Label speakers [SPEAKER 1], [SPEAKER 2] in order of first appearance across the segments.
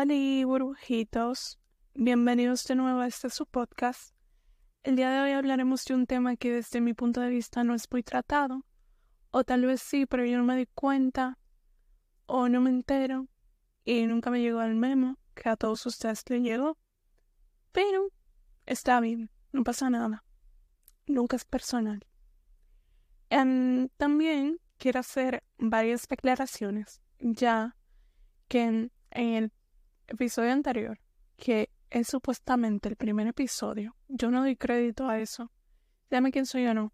[SPEAKER 1] Hola burbujitos, bienvenidos de nuevo a este su podcast. El día de hoy hablaremos de un tema que desde mi punto de vista no es muy tratado, o tal vez sí, pero yo no me di cuenta, o no me entero, y nunca me llegó el memo que a todos ustedes le llegó. Pero está bien, no pasa nada, nunca es personal. Em, también quiero hacer varias declaraciones, ya que en el episodio anterior, que es supuestamente el primer episodio, yo no doy crédito a eso. Dame quién soy yo, no.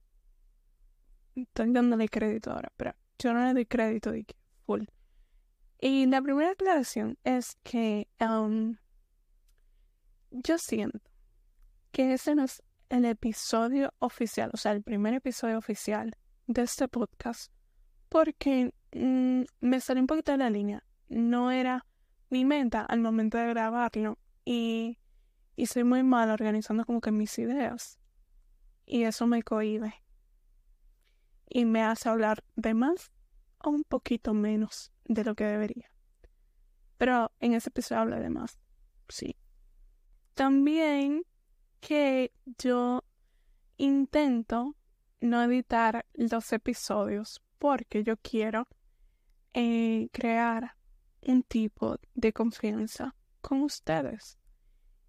[SPEAKER 1] Estoy dándole crédito ahora, pero yo no le doy crédito que full. Y la primera aclaración es que um, yo siento que ese no es el episodio oficial, o sea, el primer episodio oficial de este podcast, porque mm, me salió un poquito de la línea. No era mi meta al momento de grabarlo y, y soy muy mal organizando como que mis ideas y eso me cohibe y me hace hablar de más o un poquito menos de lo que debería. Pero en ese episodio hablo de más, sí. También que yo intento no editar los episodios porque yo quiero eh, crear un tipo de confianza con ustedes.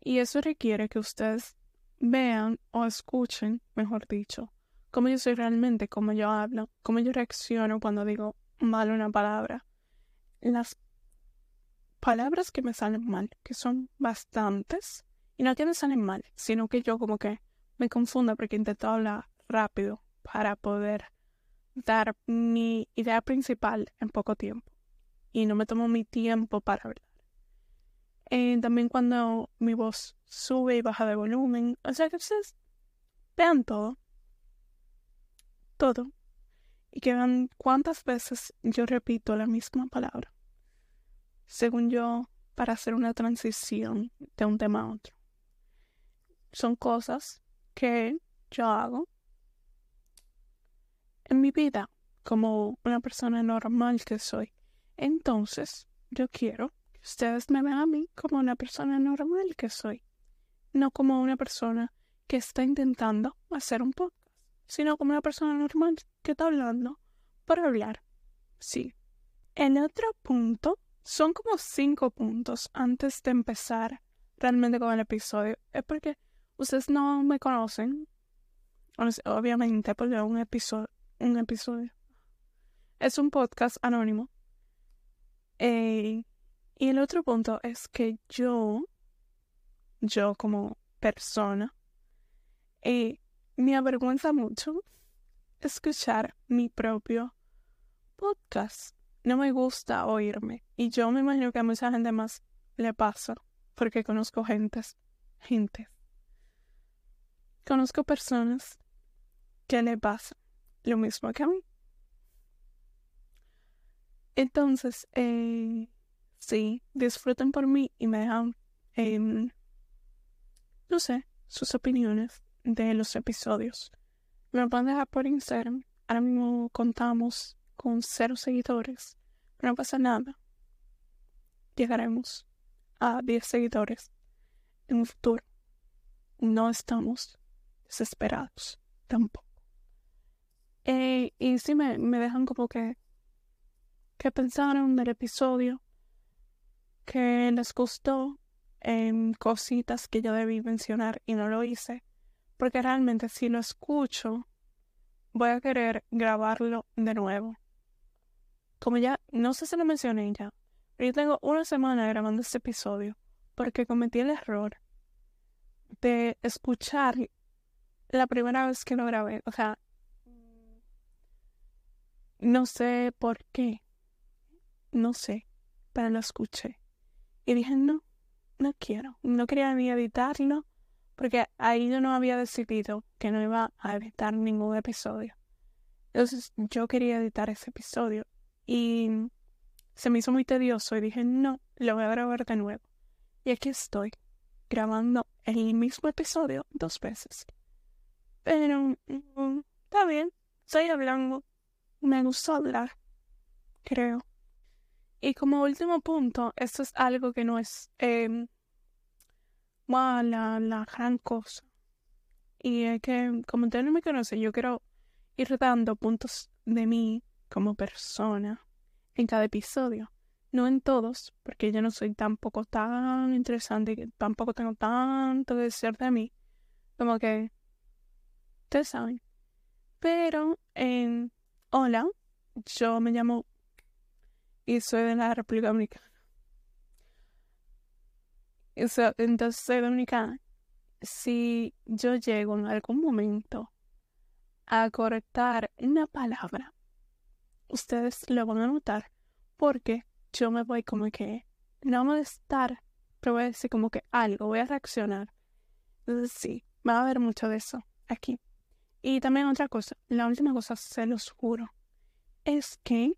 [SPEAKER 1] Y eso requiere que ustedes vean o escuchen, mejor dicho, cómo yo soy realmente, cómo yo hablo, cómo yo reacciono cuando digo mal una palabra. Las palabras que me salen mal, que son bastantes, y no que me salen mal, sino que yo como que me confundo porque intento hablar rápido para poder dar mi idea principal en poco tiempo y no me tomo mi tiempo para hablar. Eh, también cuando mi voz sube y baja de volumen. O sea que ustedes vean todo. Todo. Y que vean cuántas veces yo repito la misma palabra. Según yo, para hacer una transición de un tema a otro. Son cosas que yo hago en mi vida como una persona normal que soy. Entonces, yo quiero que ustedes me vean a mí como una persona normal que soy, no como una persona que está intentando hacer un podcast, sino como una persona normal que está hablando por hablar. Sí. El otro punto son como cinco puntos antes de empezar realmente con el episodio. Es porque ustedes no me conocen. Obviamente, porque un episodio, un episodio. Es un podcast anónimo eh, y el otro punto es que yo, yo como persona, eh, me avergüenza mucho escuchar mi propio podcast. No me gusta oírme. Y yo me imagino que a mucha gente más le pasa, porque conozco gentes, gente. Conozco personas que le pasa lo mismo que a mí. Entonces, eh, sí, disfruten por mí y me dejan, em, no sé, sus opiniones de los episodios. Me lo pueden dejar por Instagram. Ahora mismo contamos con cero seguidores, no pasa nada. Llegaremos a 10 seguidores en un futuro. No estamos desesperados tampoco. Eh, y sí me, me dejan como que qué pensaron del episodio, qué les gustó, en cositas que yo debí mencionar y no lo hice, porque realmente si lo escucho, voy a querer grabarlo de nuevo. Como ya, no sé si lo mencioné ya, pero yo tengo una semana grabando este episodio porque cometí el error de escuchar la primera vez que lo grabé. O sea, no sé por qué no sé, pero lo escuché. Y dije, no, no quiero. No quería ni editarlo, porque ahí yo no había decidido que no iba a editar ningún episodio. Entonces yo quería editar ese episodio y se me hizo muy tedioso y dije, no, lo voy a grabar de nuevo. Y aquí estoy, grabando el mismo episodio dos veces. Pero mm, está bien, estoy hablando. Me gusta hablar, creo. Y como último punto, esto es algo que no es eh, la, gran cosa. Y es que, como ustedes no me conocen, yo quiero ir dando puntos de mí como persona en cada episodio. No en todos, porque yo no soy tampoco tan interesante, tampoco tengo tanto que decir de mí. Como que, ustedes saben. Pero, en hola, yo me llamo y soy de la República Dominicana. Entonces soy dominicana. Si yo llego en algún momento a cortar una palabra, ustedes lo van a notar porque yo me voy como que no me voy a estar, pero voy a decir como que algo, voy a reaccionar. Entonces sí, va a haber mucho de eso aquí. Y también otra cosa, la última cosa, se los juro, es que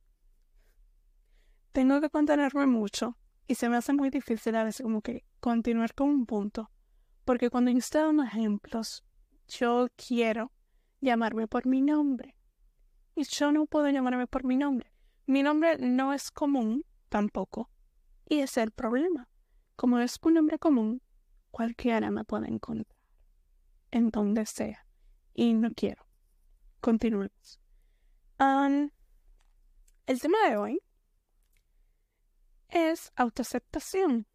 [SPEAKER 1] tengo que contenerme mucho y se me hace muy difícil a veces como que continuar con un punto. Porque cuando yo estoy ejemplos, yo quiero llamarme por mi nombre. Y yo no puedo llamarme por mi nombre. Mi nombre no es común tampoco. Y es el problema. Como es un nombre común, cualquiera me puede encontrar. En donde sea. Y no quiero. Continuemos. el tema de hoy es autoaceptación.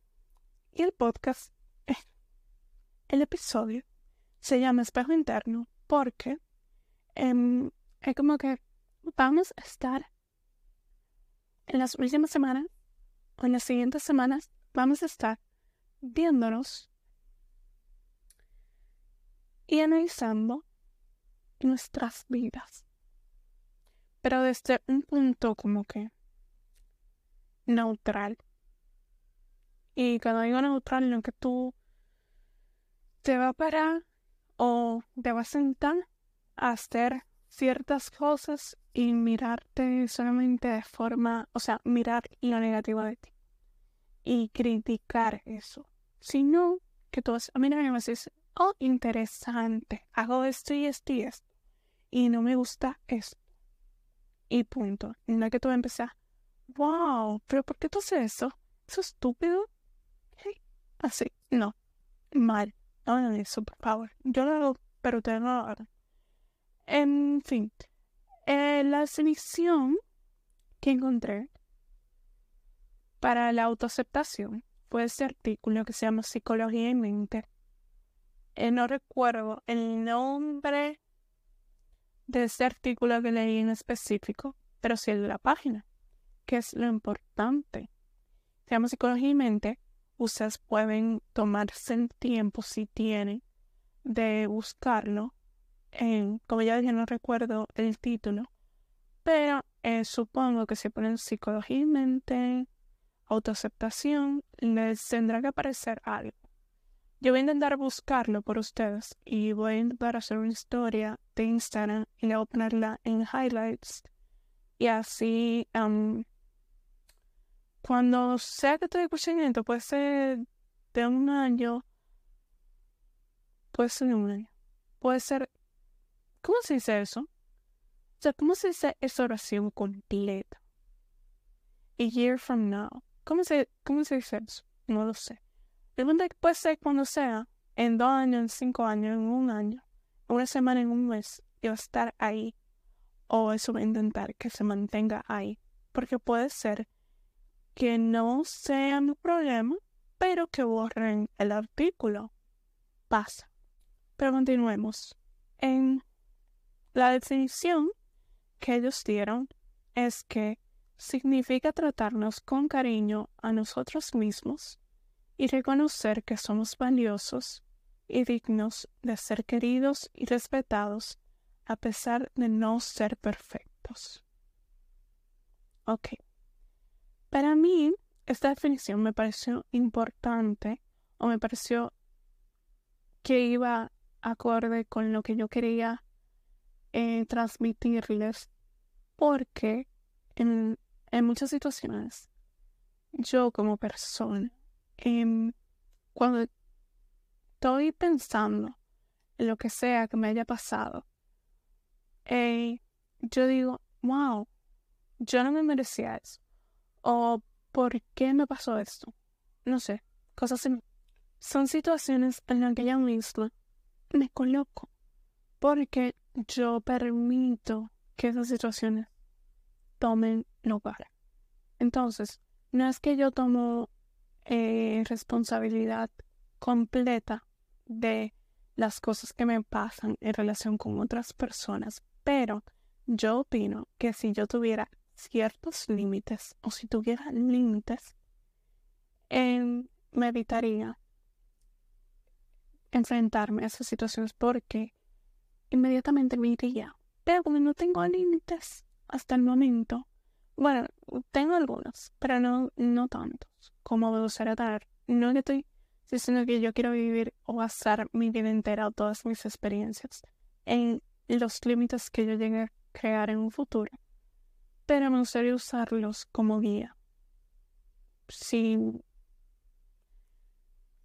[SPEAKER 1] Y el podcast, eh, el episodio, se llama Espejo Interno porque em, es como que vamos a estar en las últimas semanas o en las siguientes semanas, vamos a estar viéndonos y analizando nuestras vidas. Pero desde un punto como que neutral. Y cuando digo neutral, no que tú te vas a parar o te vas a sentar a hacer ciertas cosas y mirarte solamente de forma, o sea, mirar lo negativo de ti y criticar eso, sino que tú vas a mirar y vas a decir, oh, interesante, hago esto y esto y esto, y no me gusta esto. Y punto. No es que tú empieces a wow, pero ¿por qué tú haces eso? ¿Eso es estúpido? Así, no, mal. No hagan eso, por favor. Yo lo hago, pero ustedes no lo hagan. En fin, eh, la definición que encontré para la autoaceptación fue ese artículo que se llama Psicología y Mente. Eh, no recuerdo el nombre de ese artículo que leí en específico, pero sí el de la página que es lo importante. Se llama. Ustedes pueden tomarse el tiempo si tienen de buscarlo. En, como ya dije, no recuerdo el título, pero eh, supongo que si ponen psicología y mente, autoaceptación, les tendrá que aparecer algo. Yo voy a intentar buscarlo por ustedes y voy a intentar hacer una historia de Instagram y le voy a ponerla en highlights y así cuando sea que estoy escuchando puede ser de un año, puede ser de un año, puede ser, ¿cómo se dice eso? O sea, ¿cómo se dice esa oración completa? A year from now. ¿Cómo se, cómo se dice eso? No lo sé. El que puede ser cuando sea, en dos años, en cinco años, en un año, una semana, en un mes, y va a estar ahí. O eso va a intentar que se mantenga ahí. Porque puede ser que no sea mi problema, pero que borren el artículo. Pasa. Pero continuemos. En la definición que ellos dieron es que significa tratarnos con cariño a nosotros mismos y reconocer que somos valiosos y dignos de ser queridos y respetados a pesar de no ser perfectos. Ok. Para mí, esta definición me pareció importante o me pareció que iba acorde con lo que yo quería eh, transmitirles porque en, muchas situaciones yo como persona em, cuando estoy pensando en lo que sea que me haya pasado eh, yo digo wow yo no me merecía eso o ¿por qué me pasó esto? No sé, cosas así. Son situaciones en las que yo misma me coloco porque yo permito que esas situaciones tomen lugar. Entonces, no es que yo tomo eh, responsabilidad completa de las cosas que me pasan en relación con otras personas, pero yo opino que si yo tuviera ciertos límites o si tuviera límites, em, me evitaría enfrentarme a esas situaciones porque inmediatamente me iría. Pero no tengo límites hasta el momento, bueno, tengo algunos, pero no, no tantos como me gustaría tener. No que estoy diciendo que yo quiero vivir o basar mi vida entera o todas mis experiencias en los límites que yo llegue a crear en un futuro, pero me gustaría usarlos como guía. Si,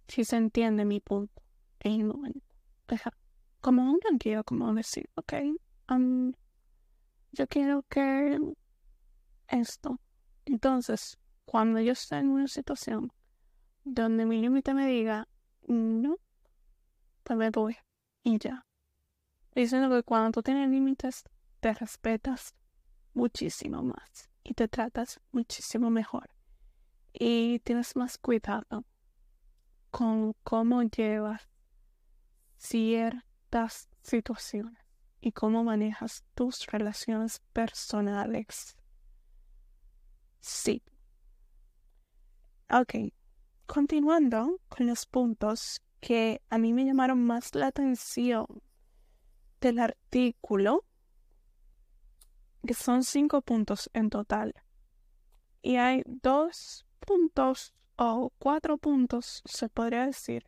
[SPEAKER 1] si se entiende mi punto en el momento. Deja, como una guía, como decir, ok, um, yo quiero que esto. Entonces, cuando yo estoy en una situación donde mi límite me diga, no, pues me voy y ya. Diciendo que cuando tú tienes límites, te respetas muchísimo más y te tratas muchísimo mejor. Y tienes más cuidado con cómo llevas ciertas situaciones y cómo manejas tus relaciones personales. Sí. Ok. Continuando con los puntos que a mí me llamaron más la atención del artículo, que son cinco puntos en total. Y hay dos puntos o cuatro puntos, se podría decir,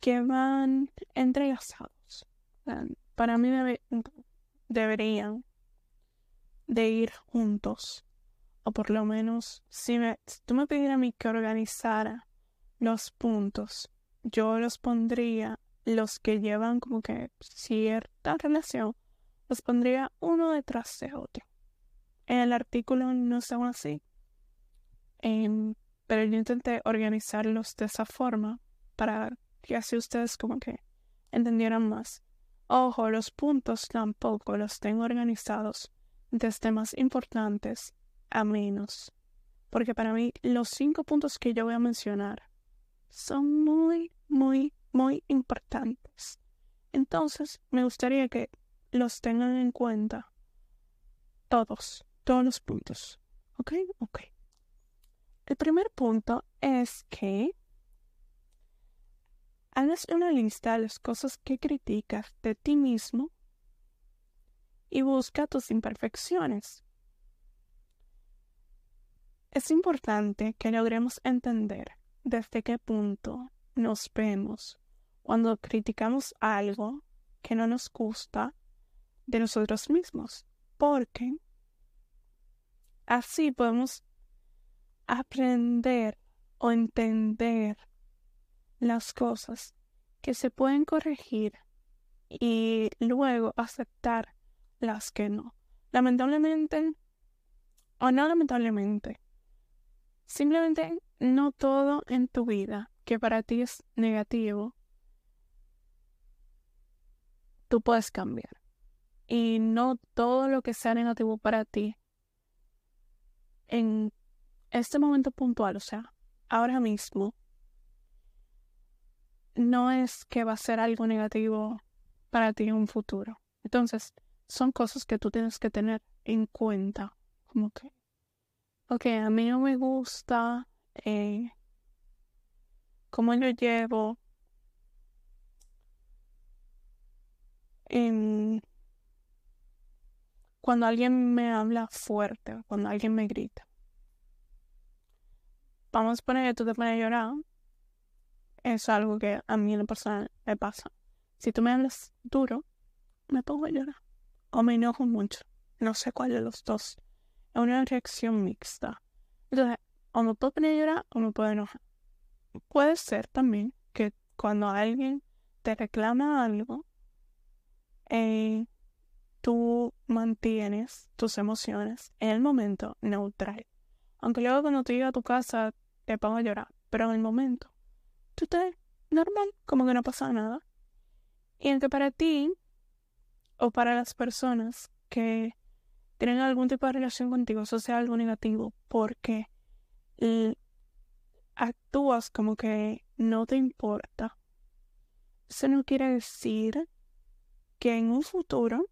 [SPEAKER 1] que van entrelazados. Para mí deberían de ir juntos. O por lo menos, si, me, tú me pidieras a mí que organizara los puntos, yo los pondría, los que llevan como que cierta relación, los pondría uno detrás de otro. En el artículo no son así. Em, pero yo intenté organizarlos de esa forma para que así ustedes como que entendieran más. Ojo, los puntos tampoco los tengo organizados desde más importantes a menos. Porque para mí los cinco puntos que yo voy a mencionar son muy, muy, muy importantes. Entonces, me gustaría que los tengan en cuenta todos, todos los puntos. ¿Ok? Ok. El primer punto es que hagas una lista de las cosas que criticas de ti mismo y busca tus imperfecciones. Es importante que logremos entender desde qué punto nos vemos cuando criticamos algo que no nos gusta de nosotros mismos, porque así podemos aprender o entender las cosas que se pueden corregir y luego aceptar las que no. Lamentablemente, o no lamentablemente, simplemente no todo en tu vida que para ti es negativo, tú puedes cambiar. Y no todo lo que sea negativo para ti en este momento puntual, o sea, ahora mismo, no es que va a ser algo negativo para ti en un futuro. Entonces, son cosas que tú tienes que tener en cuenta. Como que, ok, a mí no me gusta eh, cómo yo llevo en, cuando alguien me habla fuerte, cuando alguien me grita. Vamos a poner que tú te pones a llorar es algo que a mí en lo personal me pasa. Si tú me hablas duro, me pongo a llorar. O me enojo mucho. No sé cuál de los dos. Es una reacción mixta. Entonces, o me puedo poner a llorar o me puedo enojar. Puede ser también que cuando alguien te reclama algo, eh, tú mantienes tus emociones en el momento neutral. Aunque luego cuando tú llegas a tu casa te pongo a llorar. Pero en el momento, tú te normal, como que no pasa nada. Y aunque para ti o para las personas que tienen algún tipo de relación contigo, eso sea algo negativo, porque actúas como que no te importa. Eso no quiere decir que en un futuro,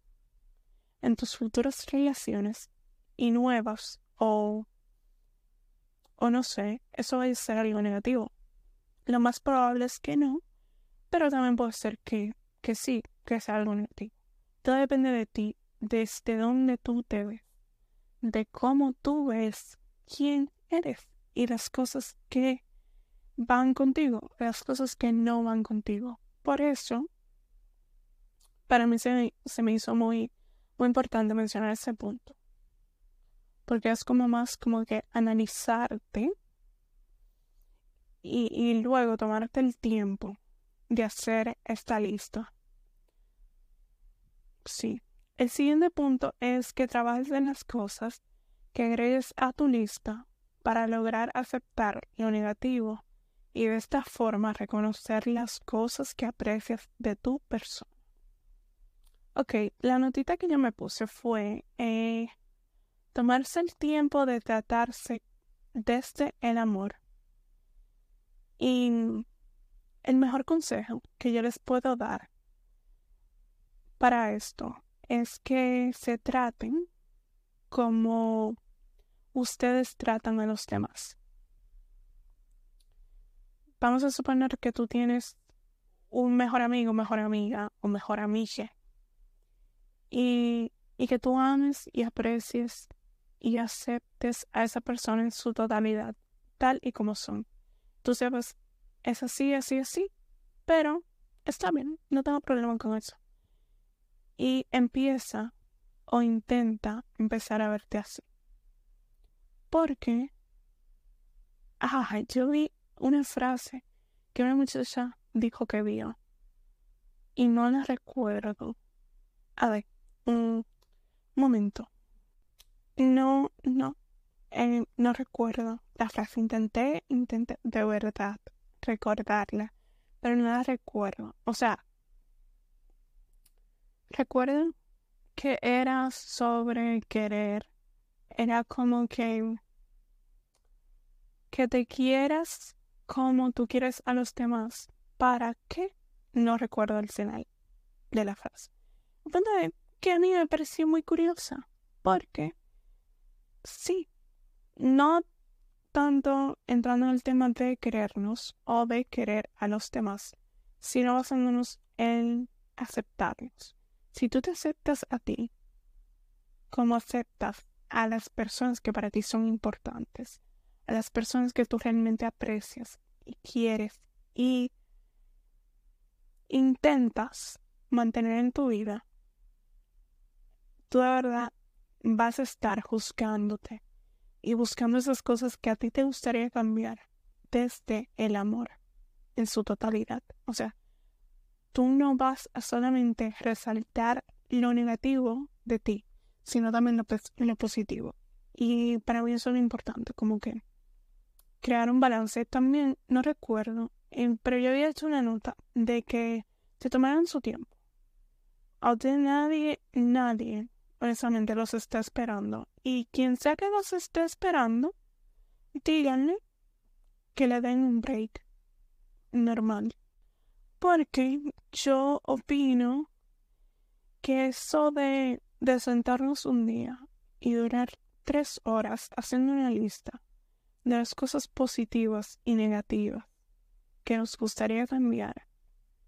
[SPEAKER 1] en tus futuras relaciones y nuevas o, o no sé, eso va a ser algo negativo. Lo más probable es que no, pero también puede ser que, que sí, que sea algo negativo. Todo depende de ti, desde dónde tú te ves, de cómo tú ves quién eres y las cosas que van contigo, las cosas que no van contigo. Por eso, para mí se, se me hizo muy, muy importante mencionar ese punto. Porque es como más como que analizarte y, y luego tomarte el tiempo de hacer esta lista. Sí. El siguiente punto es que trabajes en las cosas que agregues a tu lista para lograr aceptar lo negativo y de esta forma reconocer las cosas que aprecias de tu persona. Ok, la notita que yo me puse fue eh, tomarse el tiempo de tratarse desde el amor. Y el mejor consejo que yo les puedo dar para esto es que se traten como ustedes tratan a los demás. Vamos a suponer que tú tienes un mejor amigo, mejor amiga o mejor amiga y, y que tú ames y aprecies y aceptes a esa persona en su totalidad, tal y como son. Tú sabes, es así, así, así, pero está bien, no tengo problema con eso. Y empieza o intenta empezar a verte así. Porque, ah, yo vi una frase que una muchacha dijo que vio y no la recuerdo. A ver, un momento. No, no, eh, no recuerdo la frase. Intenté, intenté de verdad recordarla, pero no la recuerdo. O sea, recuerdo que era sobre querer. Era como que que te quieras como tú quieres a los demás. ¿Para qué? No recuerdo el final de la frase. Que a mí me pareció muy curiosa. Porque, sí, no tanto entrando en el tema de querernos o de querer a los demás, sino basándonos en aceptarnos. Si tú te aceptas a ti, como aceptas a las personas que para ti son importantes, a las personas que tú realmente aprecias y quieres y intentas mantener en tu vida, tú de verdad vas a estar juzgándote y buscando esas cosas que a ti te gustaría cambiar desde el amor en su totalidad. O sea, tú no vas a solamente resaltar lo negativo de ti, sino también lo, lo positivo. Y para mí eso es lo importante, como que crear un balance. También no recuerdo, pero yo había hecho una nota de que se tomaran su tiempo. A usted nadie, nadie, honestamente, los está esperando. Y quien sea que los esté esperando, díganle que le den un break normal. Porque yo opino que eso de, de sentarnos un día y durar tres horas haciendo una lista de las cosas positivas y negativas que nos gustaría cambiar,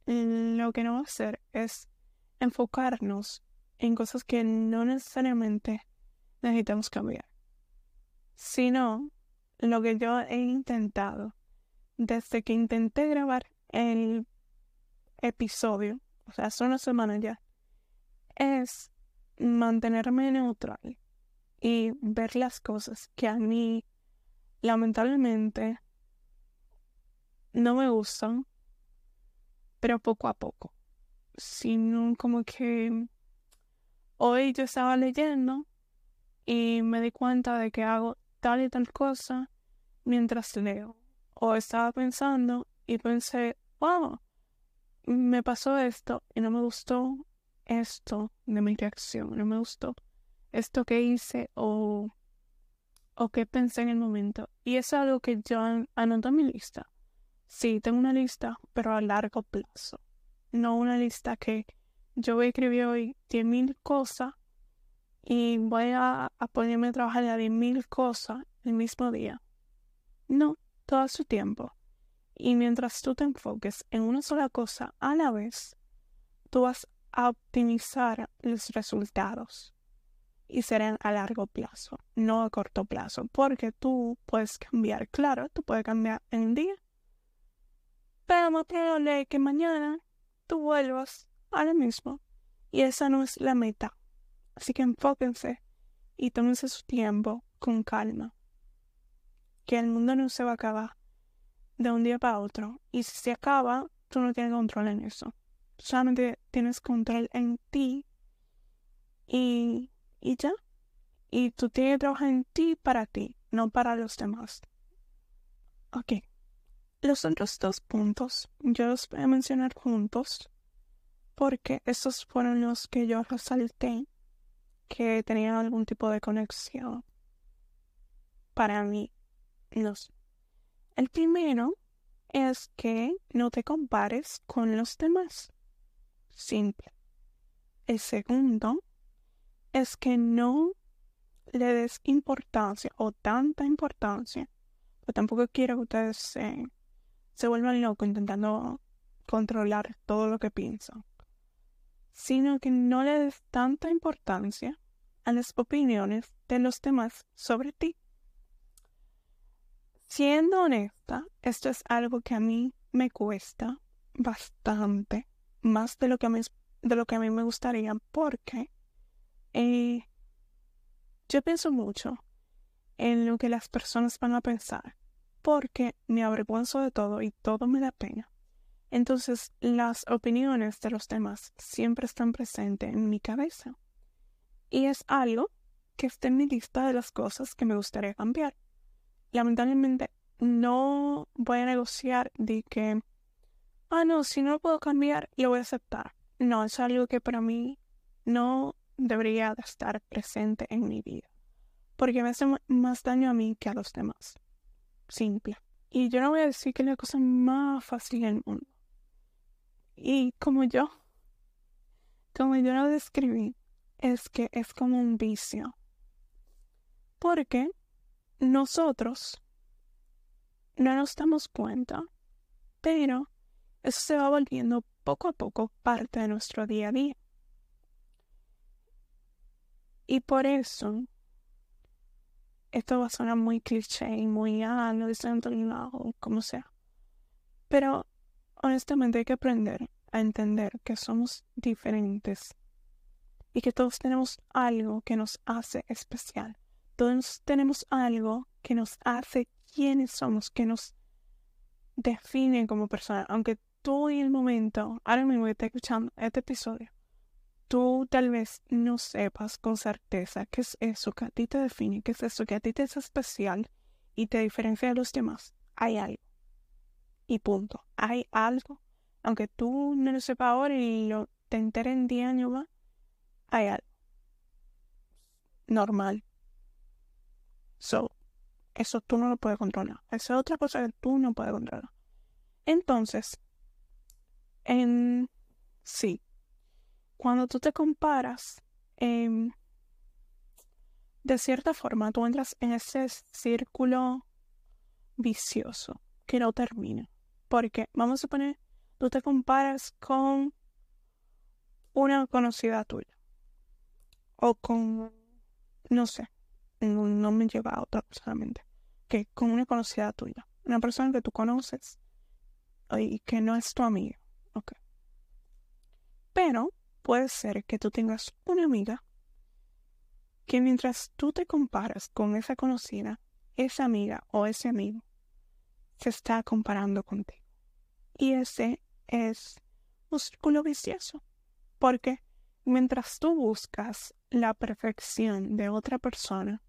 [SPEAKER 1] lo que no va a hacer es enfocarnos en cosas que no necesariamente necesitamos cambiar, sino lo que yo he intentado desde que intenté grabar el episodio, o sea, hace una semana ya, es mantenerme neutral y ver las cosas que a mí lamentablemente no me gustan, pero poco a poco. Sino como que hoy yo estaba leyendo y me di cuenta de que hago tal y tal cosa mientras leo. O estaba pensando y pensé, wow, me pasó esto y no me gustó esto de mi reacción, no me gustó esto que hice o, o que pensé en el momento. Y es algo que yo anoto en mi lista. Sí, tengo una lista, pero a largo plazo. No una lista que yo voy a escribir hoy 10.000 cosas y voy a, ponerme a trabajar de 10.000 cosas el mismo día. No, todo su tiempo. Y mientras tú te enfoques en una sola cosa a la vez, tú vas a optimizar los resultados y serán a largo plazo, no a corto plazo, porque tú puedes cambiar, claro, tú puedes cambiar en un día, pero más probable que mañana tú vuelvas a lo mismo y esa no es la meta. Así que enfóquense y tómense su tiempo con calma, que el mundo no se va a acabar de un día para otro y si se acaba, tú no tienes control en eso. Solamente tienes control en ti y y ya. Y tú tienes que trabajar en ti para ti, no para los demás. Ok. Los otros dos puntos yo los voy a mencionar juntos porque esos fueron los que yo resalté que tenían algún tipo de conexión. Para mí, los. El primero es que no te compares con los demás. Simple. El segundo es que no le des importancia o tanta importancia, pero tampoco quiero que ustedes se, se vuelvan locos intentando controlar todo lo que piensan, sino que no le des tanta importancia a las opiniones de los demás sobre ti. Siendo honesta, esto es algo que a mí me cuesta bastante, más de lo que a mí, de lo que a mí me gustaría, porque eh, yo pienso mucho en lo que las personas van a pensar, porque me avergüenzo de todo y todo me da pena. Entonces, las opiniones de los demás siempre están presentes en mi cabeza. Y es algo que está en mi lista de las cosas que me gustaría cambiar. Lamentablemente, no voy a negociar de que, ah, no, si no lo puedo cambiar, lo voy a aceptar. No, es algo que para mí no debería de estar presente en mi vida, porque me hace más daño a mí que a los demás. Simple. Y yo no voy a decir que es la cosa más fácil del mundo. Y como yo, como yo lo describí, es que es como un vicio. Porque nosotros no nos damos cuenta, pero eso se va volviendo poco a poco parte de nuestro día a día. Y por eso, esto va a sonar muy cliché y muy, ah, no dicen como sea. Pero honestamente hay que aprender a entender que somos diferentes y que todos tenemos algo que nos hace especial. Todos tenemos algo que nos hace quienes somos, que nos define como persona. Aunque tú en el momento, ahora mismo que estás escuchando este episodio, tú tal vez no sepas con certeza qué es eso que a ti te define, qué es eso que a ti te es especial y te diferencia de los demás, hay algo. Y punto. Hay algo. Aunque tú no lo sepas ahora y lo, te enteres en 10 años más, hay algo. Normal. So, eso tú no lo puedes controlar. Esa es otra cosa que tú no puedes controlar. Entonces, en sí, cuando tú te comparas, em, de cierta forma tú entras en ese círculo vicioso que no termina. Porque, vamos a suponer, tú te comparas con una conocida tuya. O con, no sé, no, me lleva a otra personalmente. Que con una conocida tuya. Una persona que tú conoces y que no es tu amiga. Pero puede ser que tú tengas una amiga que mientras tú te comparas con esa conocida, esa amiga o ese amigo se está comparando contigo. Y ese es un círculo vicioso, porque mientras tú buscas la perfección de otra persona,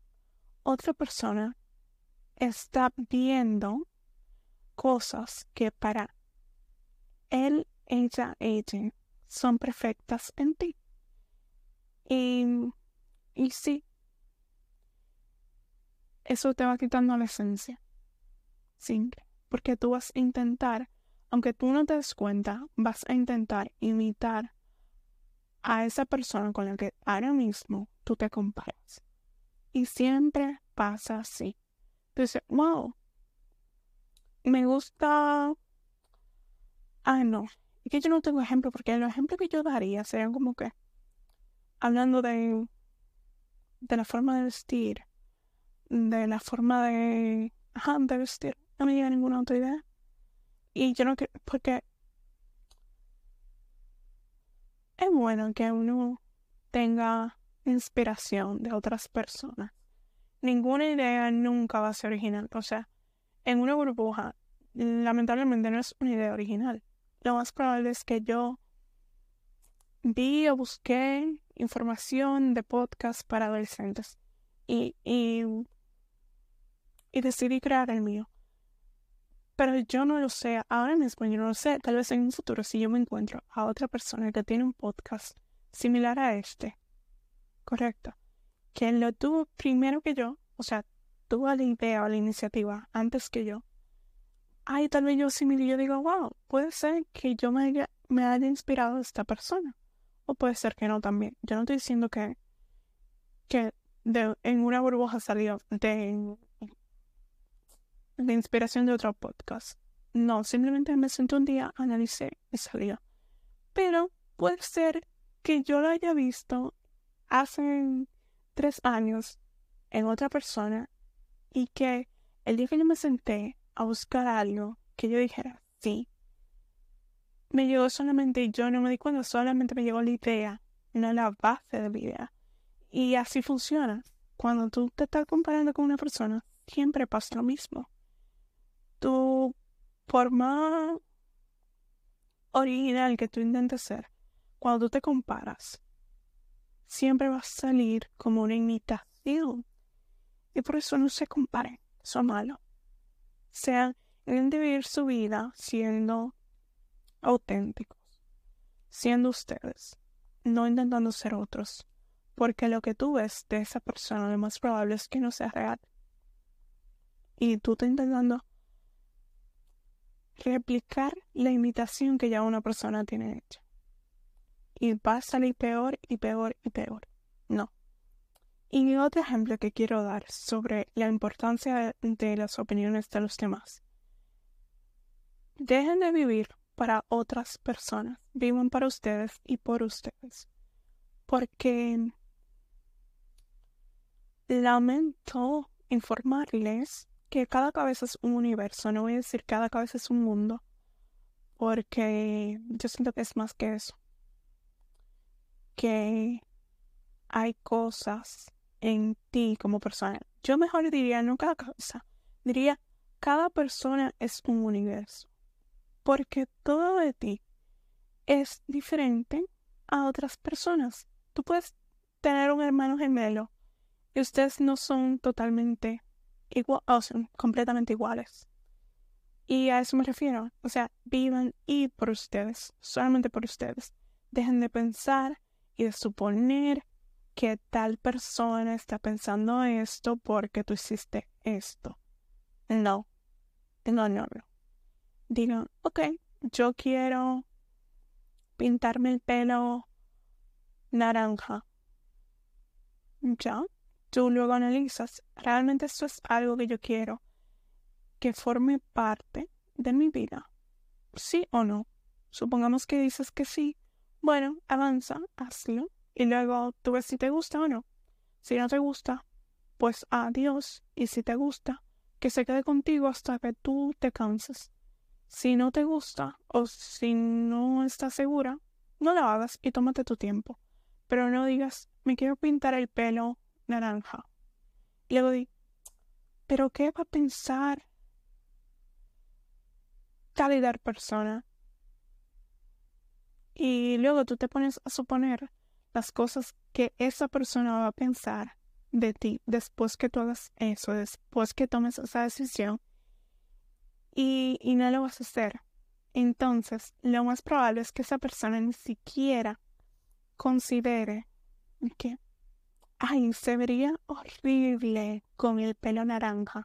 [SPEAKER 1] otra persona está viendo cosas que para él, ella, ella son perfectas en ti. Y, y sí, eso te va quitando la esencia. Simple. Porque tú vas a intentar, aunque tú no te des cuenta, vas a intentar imitar a esa persona con la que ahora mismo tú te comparas. Y siempre pasa así. Entonces, wow, me gusta... Ah, no. Es que yo no tengo ejemplo, porque los ejemplos que yo daría serían como que, hablando de, de la forma de vestir, de la forma de, ajá, de vestir, no me llega ninguna otra idea. Y yo no quiero, porque es bueno que uno tenga inspiración de otras personas. Ninguna idea nunca va a ser original. O sea, en una burbuja, lamentablemente no es una idea original. Lo más probable es que yo vi o busqué información de podcast para adolescentes y, y, y decidí crear el mío. Pero yo no lo sé, ahora mismo yo no lo sé. Tal vez en un futuro, si yo me encuentro a otra persona que tiene un podcast similar a este, correcto, que lo tuvo primero que yo, o sea, tuvo la idea o la iniciativa antes que yo, ay, tal vez yo similar yo digo, wow, puede ser que yo me haya, me haya inspirado esta persona. O puede ser que no también. Yo no estoy diciendo que, que de, en una burbuja salió de, de inspiración de otro podcast. No, simplemente me senté un día, analicé y salió. Pero puede ser que yo lo haya visto hace tres años en otra persona y que el día que yo me senté a buscar algo que yo dijera, sí, me llegó solamente, yo no me di cuenta, solamente me llegó la idea, no la base de la idea. Y así funciona. Cuando tú te estás comparando con una persona, siempre pasa lo mismo. Tu forma original que tú intentes ser, cuando tú te comparas, siempre va a salir como una imitación. Y por eso no se comparen, eso malo. Sean, deben de vivir su vida siendo auténticos, siendo ustedes, no intentando ser otros, porque lo que tú ves de esa persona lo más probable es que no sea real. Y tú estás intentando replicar la imitación que ya una persona tiene hecha. Y va a salir peor y peor y peor. No. Y otro ejemplo que quiero dar sobre la importancia de las opiniones de los demás. Dejen de vivir para otras personas, vivan para ustedes y por ustedes. Porque lamento informarles que cada cabeza es un universo, no voy a decir cada cabeza es un mundo, porque yo siento que es más que eso. Que hay cosas en ti como persona. Yo mejor diría no cada cabeza, diría cada persona es un universo. Porque todo de ti es diferente a otras personas. Tú puedes tener un hermano gemelo y ustedes no son totalmente iguales, o completamente iguales. Y a eso me refiero. O sea, vivan y por ustedes, solamente por ustedes. Dejen de pensar y de suponer que tal persona está pensando esto porque tú hiciste esto. No, no, no, no. Digan, ok, yo quiero pintarme el pelo naranja. Ya, tú luego analizas, realmente esto es algo que yo quiero que forme parte de mi vida. ¿Sí o no? Supongamos que dices que sí. Bueno, avanza, hazlo y luego tú ves si te gusta o no. Si no te gusta, pues adiós. Y si te gusta, que se quede contigo hasta que tú te canses. Si no te gusta o si no estás segura, no lo hagas y tómate tu tiempo. Pero no digas, me quiero pintar el pelo naranja. Y luego di, ¿pero qué va a pensar calidad persona? Y luego tú te pones a suponer las cosas que esa persona va a pensar de ti después que tú hagas eso, después que tomes esa decisión y, y no lo vas a hacer. Entonces, lo más probable es que esa persona ni siquiera considere que, ay, se vería horrible con el pelo naranja.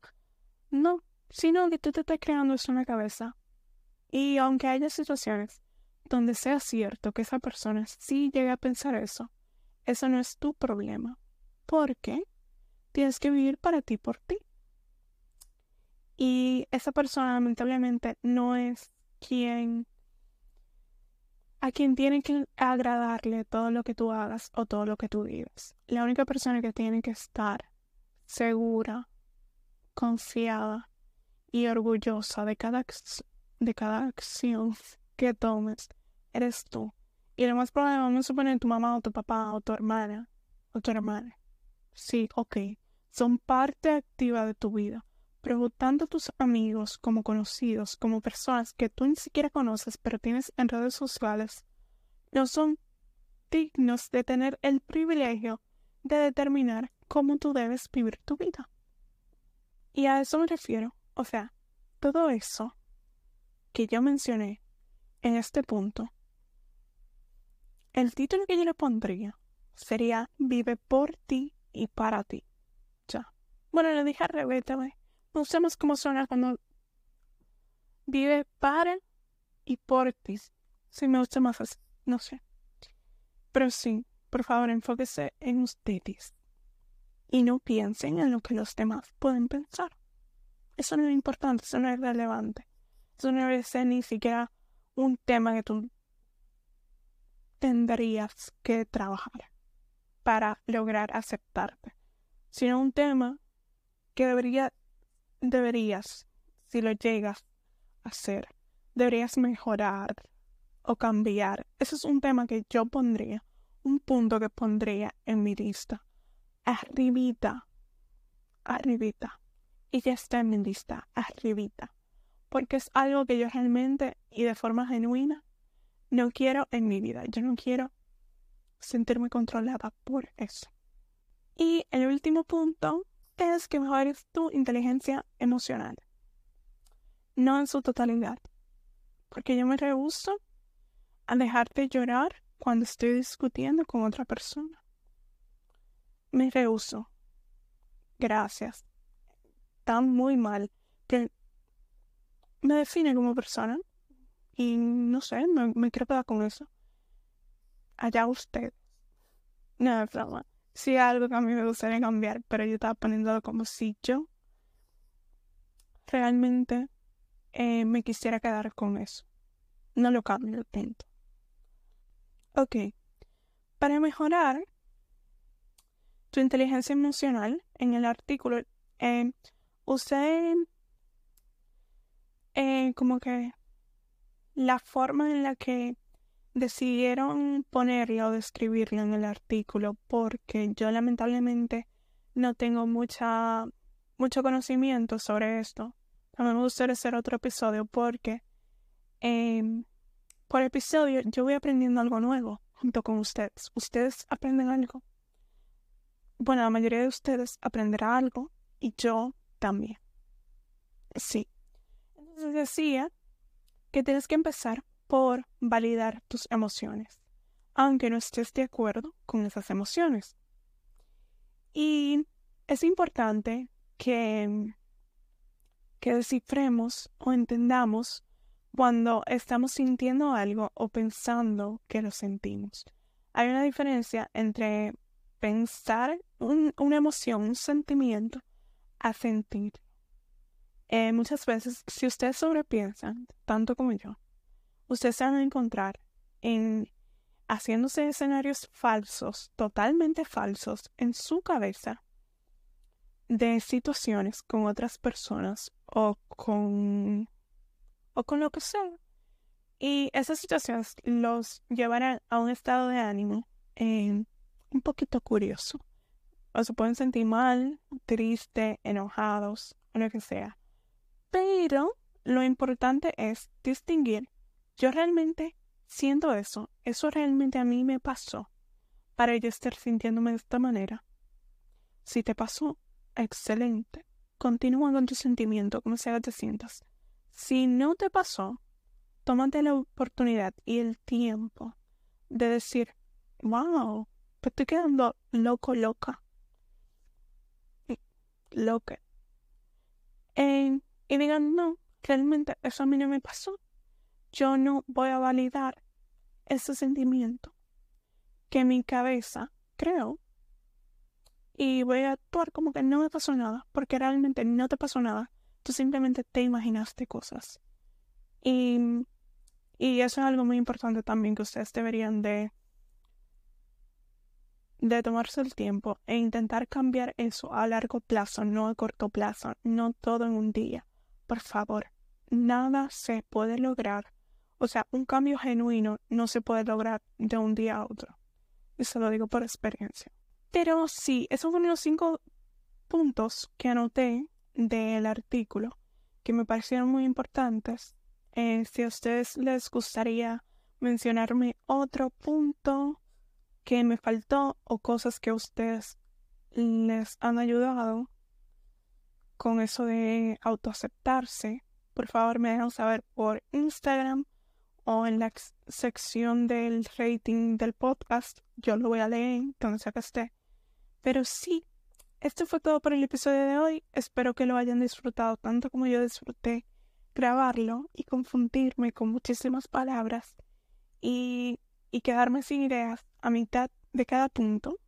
[SPEAKER 1] No, sino que tú te estás creando eso en la cabeza. Y aunque haya situaciones donde sea cierto que esa persona sí llegue a pensar eso, eso no es tu problema. Porque tienes que vivir para ti por ti. Y esa persona lamentablemente no es quien a quien tiene que agradarle todo lo que tú hagas o todo lo que tú digas. La única persona que tiene que estar segura, confiada y orgullosa de cada, de cada acción que tomes eres tú. Y lo más probable, vamos a suponer tu mamá o tu papá o tu hermana o tu hermana. Sí, ok. Son parte activa de tu vida. Pero tanto tus amigos como conocidos, como personas que tú ni siquiera conoces, pero tienes en redes sociales, no son dignos de tener el privilegio de determinar cómo tú debes vivir tu vida. Y a eso me refiero. O sea, todo eso que yo mencioné en este punto, el título que yo le pondría sería Vive por ti y para ti. Ya. Bueno, le dije a revés no sabemos cómo suena cuando vive para y por ti. Si me gusta más así, no sé. Pero sí, por favor, enfóquese en ustedes. Y no piensen en lo que los demás pueden pensar. Eso no es importante, eso no es relevante. Eso no debe ser ni siquiera un tema que tú tendrías que trabajar para lograr aceptarte, sino un tema que debería deberías, si lo llegas a hacer, deberías mejorar o cambiar. Ese es un tema que yo pondría, un punto que pondría en mi lista. Arribita, arribita. Y ya está en mi lista, arribita. Porque es algo que yo realmente y de forma genuina no quiero en mi vida. Yo no quiero sentirme controlada por eso. Y el último punto es que mejores tu inteligencia emocional. No en su totalidad. Porque yo me rehuso a dejarte llorar cuando estoy discutiendo con otra persona. Me rehuso. Gracias. Está muy mal. Que me define como persona. Y no sé, me, me quedar con eso. Allá usted. No, es sí algo que a mí me gustaría cambiar, pero yo estaba poniéndolo como si yo realmente eh, me quisiera quedar con eso. No lo cambio, intento. Ok. Para mejorar tu inteligencia emocional, en el artículo eh, usé eh, como que la forma en la que decidieron ponerlo o describirlo en el artículo porque yo lamentablemente no tengo mucha mucho conocimiento sobre esto. También me gustaría hacer otro episodio porque em, por episodio yo voy aprendiendo algo nuevo junto con ustedes. Ustedes aprenden algo. Bueno, la mayoría de ustedes aprenderá algo y yo también. Sí. Entonces decía que tienes que empezar por validar tus emociones, aunque no estés de acuerdo con esas emociones. Y es importante que, que descifremos o entendamos cuando estamos sintiendo algo o pensando que lo sentimos. Hay una diferencia entre pensar una emoción, un sentimiento, a sentir. Eh, muchas veces, si ustedes sobrepiensan, tanto como yo, ustedes se van a encontrar en haciéndose escenarios falsos, totalmente falsos, en su cabeza de situaciones con otras personas o con o con lo que sea. Y esas situaciones los llevarán a un estado de ánimo eh, un poquito curioso. O se pueden sentir mal, triste, enojados, o lo que sea. Pero lo importante es distinguir yo realmente siento eso, eso realmente a mí me pasó para yo estar sintiéndome de esta manera. Si te pasó, excelente. Continúa con tu sentimiento, como sea que te sientas. Si no te pasó, tómate la oportunidad y el tiempo de decir, wow, me estoy quedando loco, loca. Loca. y digan, no, realmente eso a mí no me pasó. Yo no voy a validar ese sentimiento que mi cabeza creo y voy a actuar como que no me pasó nada, porque realmente no te pasó nada. Tú simplemente te imaginaste cosas. Y, y eso es algo muy importante también que ustedes deberían de, de tomarse el tiempo e intentar cambiar eso a largo plazo, no a corto plazo, no todo en un día. Por favor, nada se puede lograr. O sea, un cambio genuino no se puede lograr de un día a otro. Y se lo digo por experiencia. Pero sí, esos fueron los cinco puntos que anoté del artículo que me parecieron muy importantes. Eh, si a ustedes les gustaría mencionarme otro punto que me faltó o cosas que a ustedes les han ayudado con eso de autoaceptarse, por favor me dejan saber por Instagram o en la sección del rating del podcast. Yo lo voy a leer donde sea que esté. Pero sí, esto fue todo por el episodio de hoy. Espero que lo hayan disfrutado tanto como yo disfruté grabarlo y confundirme con muchísimas palabras y, y quedarme sin ideas a mitad de cada punto.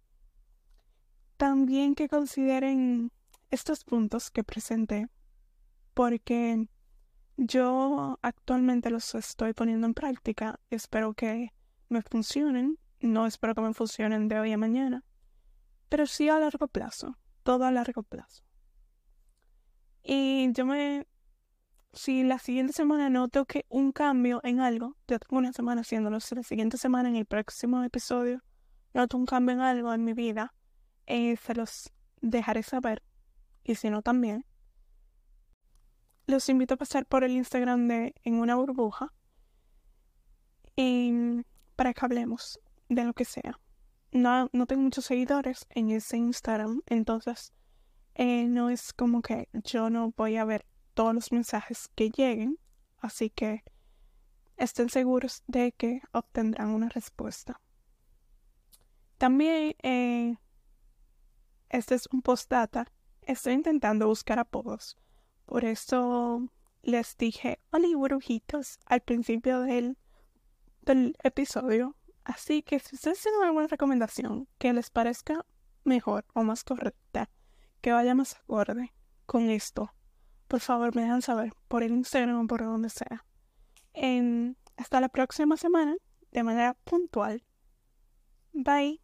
[SPEAKER 1] También que consideren estos puntos que presenté porque yo actualmente los estoy poniendo en práctica espero que me funcionen. No espero que me funcionen de hoy a mañana, pero sí a largo plazo, todo a largo plazo. Y yo me, si la siguiente semana noto que un cambio en algo, yo tengo una semana haciéndolo, si la siguiente semana en el próximo episodio noto un cambio en algo en mi vida, eh, se los dejaré saber. Y si no también, los invito a pasar por el Instagram de En una burbuja y para que hablemos de lo que sea. No, no tengo muchos seguidores en ese Instagram, entonces eh, no es como que yo no voy a ver todos los mensajes que lleguen, así que estén seguros de que obtendrán una respuesta. También, eh, este es un postdata, estoy intentando buscar apodos por eso les dije hola brujitos al principio del, del episodio. Así que si ustedes tienen alguna recomendación que les parezca mejor o más correcta, que vaya más acorde con esto, por favor me dejan saber por el Instagram o por donde sea. En, hasta la próxima semana, de manera puntual. Bye.